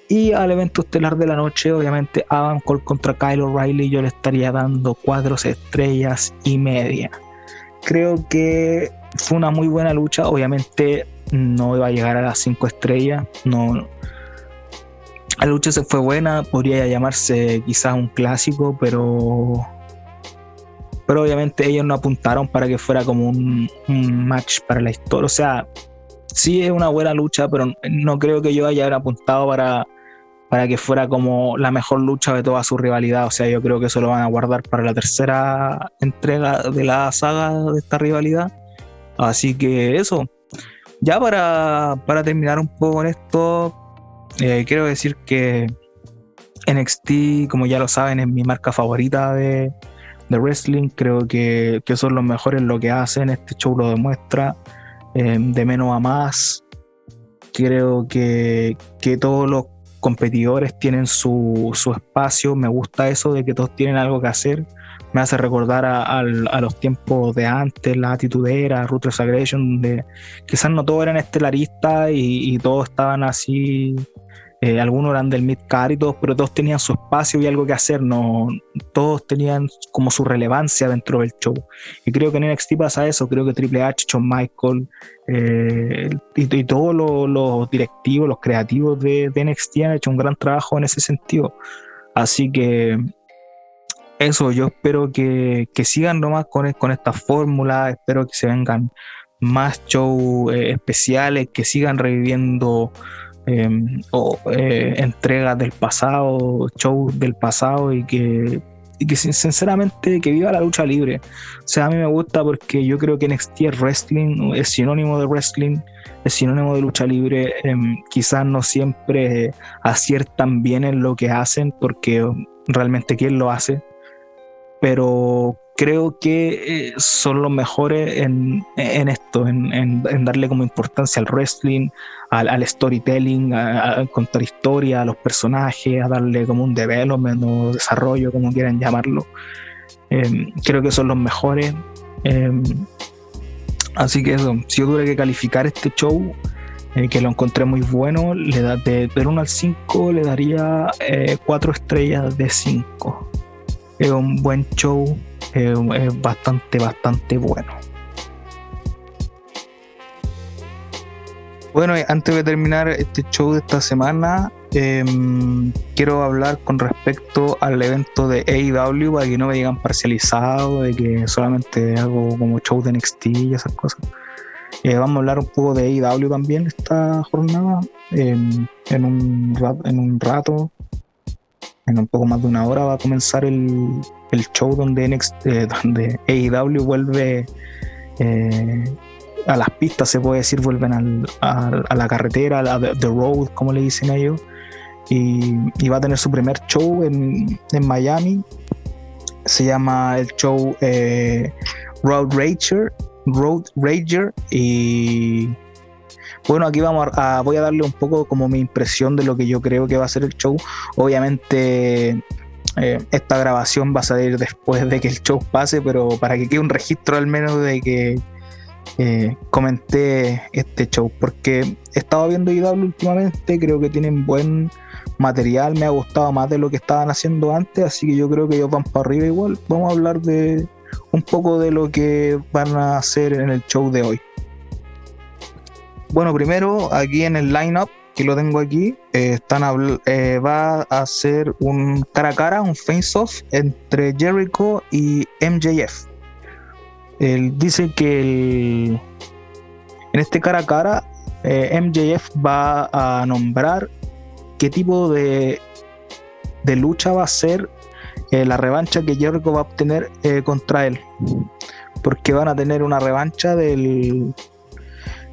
Y al evento estelar de la noche, obviamente, Adam Cole contra Kyle O'Reilly, yo le estaría dando 4 estrellas y media. Creo que fue una muy buena lucha, obviamente no iba a llegar a las 5 estrellas, no, la lucha se fue buena, podría llamarse quizás un clásico, pero pero obviamente ellos no apuntaron para que fuera como un, match para la historia. O sea, sí es una buena lucha, pero no creo que yo haya apuntado para, para que fuera como la mejor lucha de toda su rivalidad. O sea, yo creo que eso lo van a guardar para la tercera entrega de la saga de esta rivalidad. Así que eso. Ya para, terminar un poco con esto, eh, quiero decir que NXT, como ya lo saben, es mi marca favorita de, wrestling. Creo que, son los mejores en lo que hacen. Este show lo demuestra. Eh, de menos a más. Creo que, que todos los competidores tienen su, espacio, me gusta eso de que todos tienen algo que hacer, me hace recordar a, los tiempos de antes, la atitudera, Ruthless Aggression, donde quizás no todos eran estelaristas y, y todos estaban así eh, algunos eran del mid y todos, pero todos tenían su espacio y algo que hacer, no, todos tenían como su relevancia dentro del show. Y creo que en NXT pasa eso, creo que Triple H, Shawn Michael eh, y, todos los, directivos, los creativos de, NXT han hecho un gran trabajo en ese sentido. Así que eso, yo espero que, sigan nomás con, con esta fórmula, espero que se vengan más shows eh, especiales, que sigan reviviendo Em, o eh, entregas del pasado, shows del pasado y que, y que sinceramente que viva la lucha libre. O sea, a mí me gusta porque yo creo que NXT es wrestling, es sinónimo de wrestling, es sinónimo de lucha libre. Em, quizás no siempre aciertan bien en lo que hacen porque realmente quién lo hace, pero creo que eh, son los mejores en, esto, en, darle como importancia al wrestling, al, storytelling, a, contar historia, a los personajes, a darle como un development o desarrollo, como quieran llamarlo. Em, creo que son los mejores. Em, así que eso, si yo tuviera que calificar este show, eh, que lo encontré muy bueno, le da de, 1 al 5 le daría 4 eh, estrellas de 5. Es un buen show, es bastante, bastante bueno. Bueno, antes de terminar este show de esta semana, em, quiero hablar con respecto al evento de AEW para que no me digan parcializado, de que solamente hago como show de NXT y esas cosas. Eh, vamos a hablar un poco de AEW también esta jornada, em, en, un en un rato, en un poco más de una hora va a comenzar el, el show donde, NXT, eh, [laughs] donde AEW vuelve eh, a las pistas, se puede decir, vuelven a, la carretera, a The Road, como le dicen ellos. Y, y va a tener su primer show en, en Miami. Se llama el show eh, Road Rager. Road Rager. Y bueno, aquí vamos a, voy a darle un poco como mi impresión de lo que yo creo que va a ser el show. Obviamente eh, esta grabación va a salir después de que el show pase, pero para que quede un registro al menos de que eh, comenté este show, porque he estado viendo IW últimamente, creo que tienen buen material, me ha gustado más de lo que estaban haciendo antes, así que yo creo que ellos van para arriba igual. Vamos a hablar de un poco de lo que van a hacer en el show de hoy. Bueno, primero aquí en el lineup, que lo tengo aquí, eh, están eh, va a ser un cara a cara, un face-off entre Jericho y MJF. Él dice que en este cara a cara, eh, MJF va a nombrar qué tipo de, de lucha va a ser la revancha que Jericho va a obtener contra él. Porque van a tener una revancha del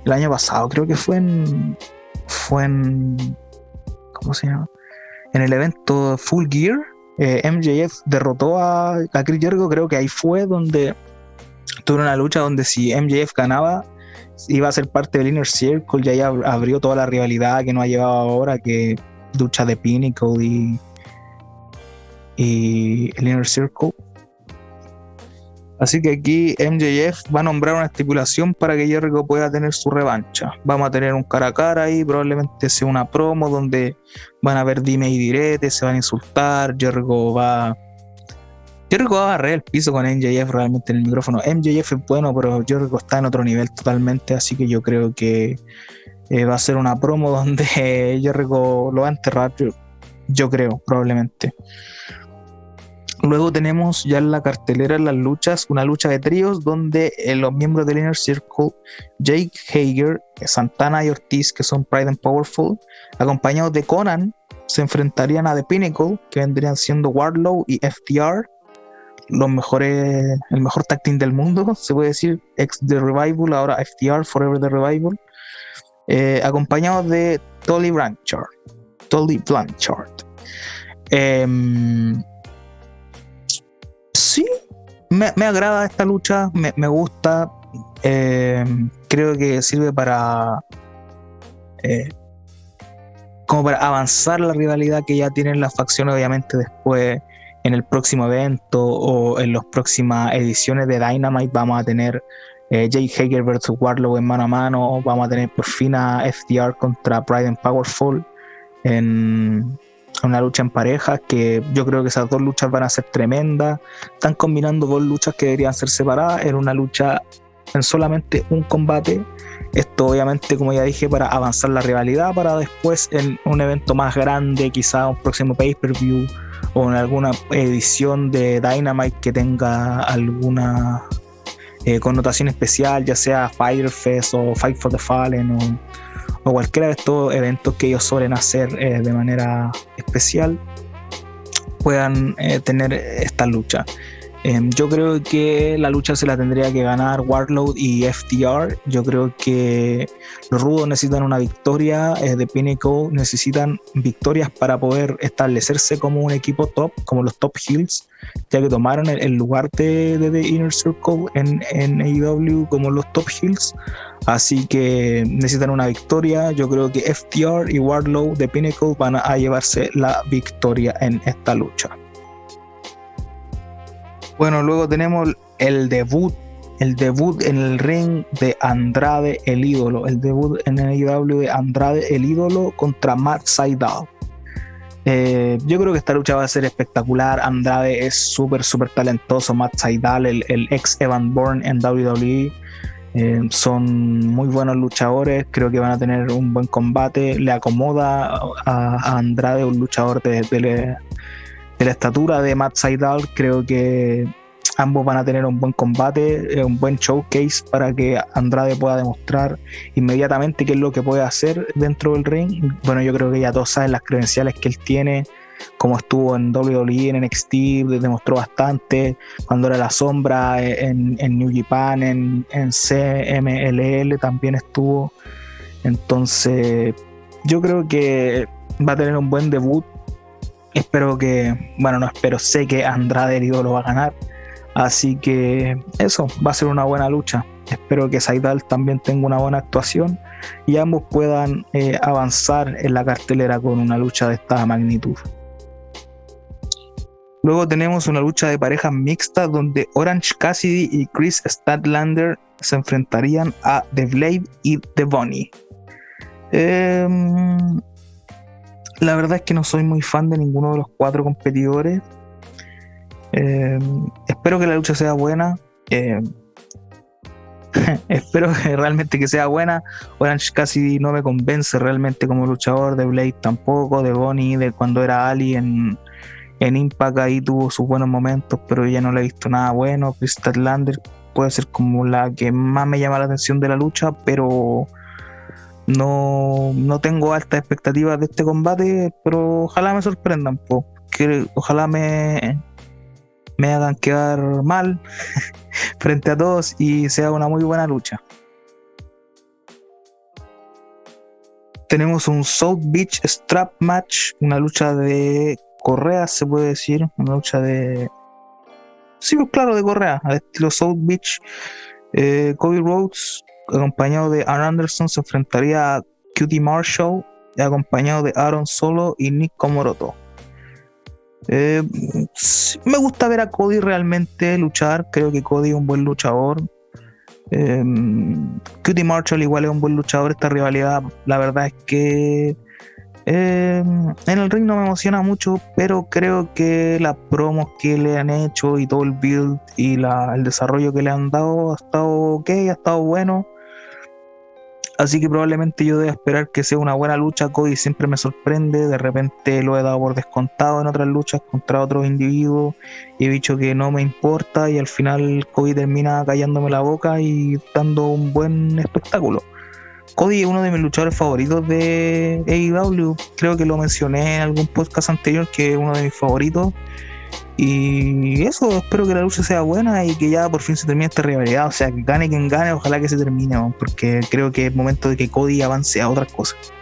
el año pasado, creo que fue en. Fue en. ¿Cómo se llama? En el evento Full Gear. Eh, MJF derrotó a, a Chris Jericho. Creo que ahí fue donde tuvo una lucha donde si MJF ganaba, iba a ser parte del Inner Circle. Ya ahí abrió toda la rivalidad que no ha llevado ahora, que lucha de Pinnacle y, y el Inner Circle. Así que aquí MJF va a nombrar una estipulación para que Jericho pueda tener su revancha. Vamos a tener un cara a cara ahí, probablemente sea una promo donde van a ver dime y direte, se van a insultar, Jericho va... Jericho va a barrer el piso con MJF realmente en el micrófono. MJF es bueno, pero Jericho está en otro nivel totalmente, así que yo creo que eh, va a ser una promo [laughs] donde Jericho lo va a enterrar, yo creo, probablemente. Luego tenemos ya en la cartelera las luchas, una lucha de tríos donde eh, los miembros del Inner Circle, Jake Hager, Santana y Ortiz, que son Pride and Powerful, acompañados de Conan, se enfrentarían a The Pinnacle, que vendrían siendo Wardlow y FTR, los mejores, el mejor tag team del mundo, [laughs] se puede decir, ex The Revival, ahora FTR, Forever The Revival, eh, acompañados de Tolly Blanchard. Tolly Blanchard. Em, sí, me, agrada esta lucha, me, gusta. Eh, creo que sirve para. Eh, como para avanzar la rivalidad que ya tienen las facciones, obviamente, después en el próximo evento o en las próximas ediciones de Dynamite vamos a tener eh, Jay Hager versus Warlow en mano a mano, vamos a tener por fin a FDR contra Pride and Powerful en, una lucha en pareja que yo creo que esas dos luchas van a ser tremendas. Están combinando dos luchas que deberían ser separadas en una lucha en solamente un combate. Esto obviamente, como ya dije, para avanzar la rivalidad, para después en un evento más grande, quizá un próximo pay-per-view o en alguna edición de Dynamite que tenga alguna eh, connotación especial, ya sea Firefest o Fight for the Fallen o o cualquiera de estos eventos que ellos suelen hacer eh, de manera especial puedan eh, tener esta lucha. Em, yo creo que la lucha se la tendría que ganar Warlord y FTR. Yo creo que los rudos necesitan una victoria eh, de Pinnacle, necesitan victorias para poder establecerse como un equipo top, como los top heels, ya que tomaron el, lugar de, The Inner Circle en, en AEW como los top heels. Así que necesitan una victoria. Yo creo que FTR y Warlow de Pinnacle van a llevarse la victoria en esta lucha. Bueno, luego tenemos el debut, el debut en el ring de Andrade el ídolo, el debut en el IW de Andrade el ídolo contra Matt Sydal. Eh, yo creo que esta lucha va a ser espectacular. Andrade es súper, súper talentoso. Matt Sydal, el, ex Evan Bourne en WWE. Eh, son muy buenos luchadores, creo que van a tener un buen combate. Le acomoda a, Andrade, un luchador de, de, de la estatura de Matt Seidel, creo que ambos van a tener un buen combate, eh, un buen showcase para que Andrade pueda demostrar inmediatamente qué es lo que puede hacer dentro del ring. Bueno, yo creo que ya todos saben las credenciales que él tiene, como estuvo en WWE, en NXT, demostró bastante, cuando era la sombra eh, en, New Japan, en, en CMLL también estuvo. Entonces, yo creo que va a tener un buen debut Espero que, bueno, no espero, sé que Andrade el lo va a ganar. Así que eso, va a ser una buena lucha. Espero que Saidal también tenga una buena actuación y ambos puedan eh, avanzar en la cartelera con una lucha de esta magnitud. Luego tenemos una lucha de parejas mixtas donde Orange Cassidy y Chris Statlander se enfrentarían a The Blade y The Bunny. Eh, la verdad es que no soy muy fan de ninguno de los cuatro competidores. Eh, espero que la lucha sea buena. Eh, [laughs] espero que realmente que sea buena. Orange casi no me convence realmente como luchador. De Blade tampoco. De Bonnie, de cuando era Ali en, en Impact, ahí tuvo sus buenos momentos, pero ya no le he visto nada bueno. Crystal Lander puede ser como la que más me llama la atención de la lucha, pero no, no tengo altas expectativas de este combate, pero ojalá me sorprendan, que ojalá me, me hagan quedar mal [laughs] frente a todos y sea una muy buena lucha. Tenemos un South Beach Strap Match, una lucha de correa, se puede decir, una lucha de. Sí, claro, de correa, al estilo South Beach. Eh, Cody Rhodes acompañado de Aaron Anderson, se enfrentaría a Cutie Marshall, acompañado de Aaron Solo y Nick Komoroto. Eh, me gusta ver a Cody realmente luchar, creo que Cody es un buen luchador. Eh, Cutie Marshall igual es un buen luchador, esta rivalidad la verdad es que eh, en el ring no me emociona mucho, pero creo que las promos que le han hecho y todo el build y el desarrollo que le han dado ha estado ok, ha estado bueno. Así que probablemente yo deba esperar que sea una buena lucha. Cody siempre me sorprende. De repente lo he dado por descontado en otras luchas contra otros individuos. Y he dicho que no me importa. Y al final Cody termina callándome la boca y dando un buen espectáculo. Cody es uno de mis luchadores favoritos de AEW. Creo que lo mencioné en algún podcast anterior que es uno de mis favoritos. Y eso, espero que la lucha sea buena y que ya por fin se termine esta rivalidad. O sea, gane quien gane, ojalá que se termine, porque creo que es momento de que Cody avance a otras cosas.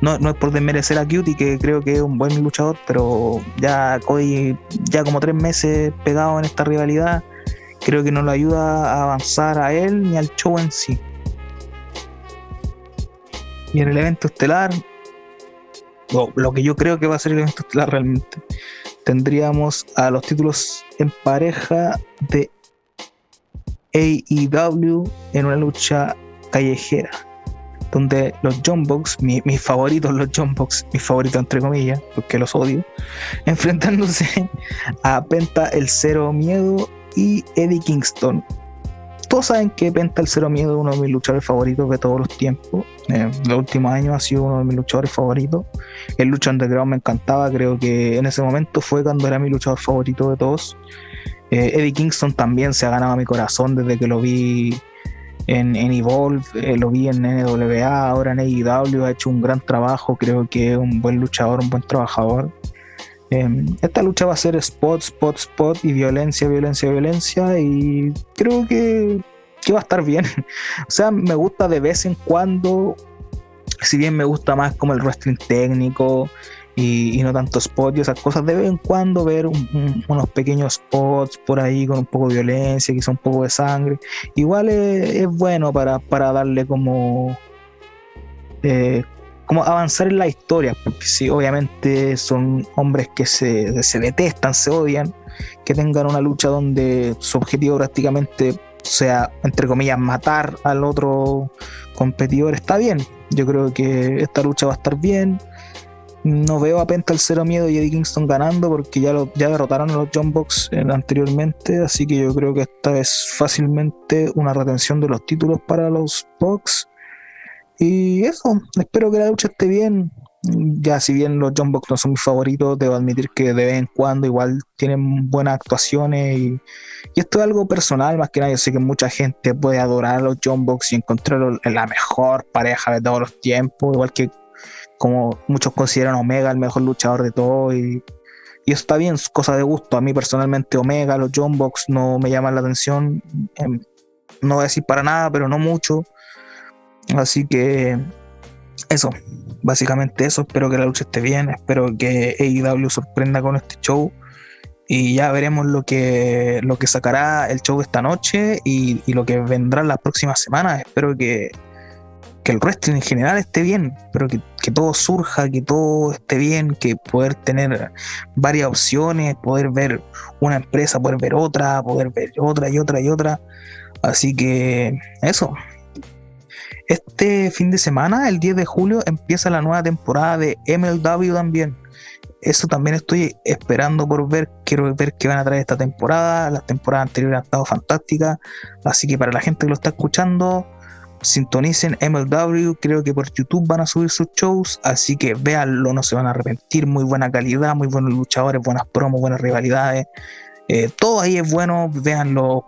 No, no es por desmerecer a Cutie, que creo que es un buen luchador, pero ya Cody, ya como tres meses pegado en esta rivalidad, creo que no lo ayuda a avanzar a él ni al show en sí. Y en el evento estelar, lo que yo creo que va a ser el evento estelar realmente, tendríamos a los títulos en pareja de AEW en una lucha callejera, donde los John Box, mis favoritos los John Box, mis favoritos entre comillas, porque los odio, [laughs] enfrentándose a Penta el Cero Miedo y Eddie Kingston todos saben que Penta el Cero Miedo es uno de mis luchadores favoritos de todos los tiempos. Eh, los últimos años ha sido uno de mis luchadores favoritos. El lucha underground me encantaba, creo que en ese momento fue cuando era mi luchador favorito de todos. Eh, Eddie Kingston también se ha ganado mi corazón desde que lo vi en, Evolve, eh, lo vi en NWA, ahora en AEW, ha hecho un gran trabajo, creo que es un buen luchador, un buen trabajador. Em, esta lucha va a ser spot, spot, spot y violencia, violencia, violencia y creo que, va a estar bien. [laughs] o sea, me gusta de vez en cuando, si bien me gusta más como el wrestling técnico y, no tanto spot y esas cosas, de vez en cuando ver unos pequeños spots por ahí con un poco de violencia, quizá un poco de sangre, igual es, bueno para, para darle como... Eh, como avanzar en la historia, porque si obviamente son hombres que se, detestan, se odian, que tengan una lucha donde su objetivo prácticamente sea, entre comillas, matar al otro competidor, está bien. Yo creo que esta lucha va a estar bien. No veo a Penta el Cero Miedo y Eddie Kingston ganando porque ya, lo, ya derrotaron a los John Box eh, anteriormente, así que yo creo que esta es fácilmente una retención de los títulos para los Box y eso, espero que la lucha esté bien. Ya si bien los John no son mis favoritos, debo admitir que de vez en cuando igual tienen buenas actuaciones y, esto es algo personal más que nada. Yo sé que mucha gente puede adorar a los John Box y encontrarlo en la mejor pareja de todos los tiempos, igual que como muchos consideran Omega el mejor luchador de todo y, eso está bien, es cosa de gusto. A mí personalmente Omega, los John no me llaman la atención, em, no voy a decir para nada, pero no mucho. Así que eso, básicamente eso. Espero que la lucha esté bien. Espero que AEW sorprenda con este show. Y ya veremos lo que, lo que sacará el show esta noche y, lo que vendrá las próximas semanas. Espero que, que el resto en general esté bien. Espero que, que todo surja, que todo esté bien, que poder tener varias opciones, poder ver una empresa, poder ver otra, poder ver otra y otra y otra. Así que eso, este fin de semana, el 10 de julio, empieza la nueva temporada de MLW también. Eso también estoy esperando por ver. Quiero ver qué van a traer esta temporada. Las temporadas anteriores han estado fantásticas. Así que para la gente que lo está escuchando, sintonicen MLW. Creo que por YouTube van a subir sus shows. Así que véanlo, no se van a arrepentir. Muy buena calidad, muy buenos luchadores, buenas promos, buenas rivalidades. Eh, todo ahí es bueno, vean los,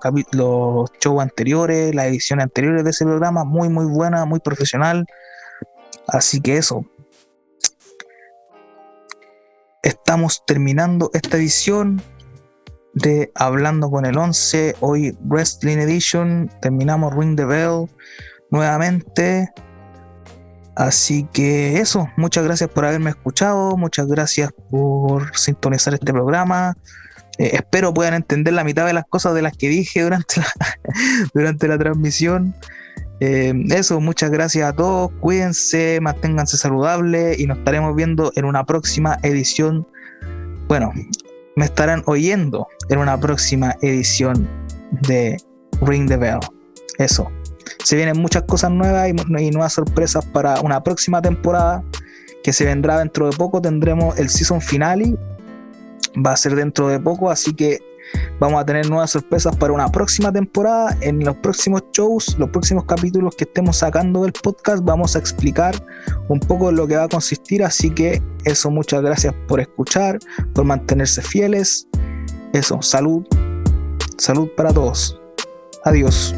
shows anteriores, las ediciones anteriores de ese programa, muy muy buena, muy profesional. Así que eso. Estamos terminando esta edición de Hablando con el 11, hoy Wrestling Edition, terminamos Ring the Bell nuevamente. Así que eso, muchas gracias por haberme escuchado, muchas gracias por sintonizar este programa. Eh, espero puedan entender la mitad de las cosas de las que dije durante la, [laughs] durante la transmisión. Eh, eso, muchas gracias a todos, cuídense, manténganse saludables y nos estaremos viendo en una próxima edición. Bueno, me estarán oyendo en una próxima edición de Ring the Bell. Eso. Se vienen muchas cosas nuevas y, y nuevas sorpresas para una próxima temporada que se vendrá dentro de poco. Tendremos el season finale va a ser dentro de poco, así que vamos a tener nuevas sorpresas para una próxima temporada. En los próximos shows, los próximos capítulos que estemos sacando del podcast, vamos a explicar un poco lo que va a consistir. Así que eso, muchas gracias por escuchar, por mantenerse fieles. Eso, salud. Salud para todos. Adiós.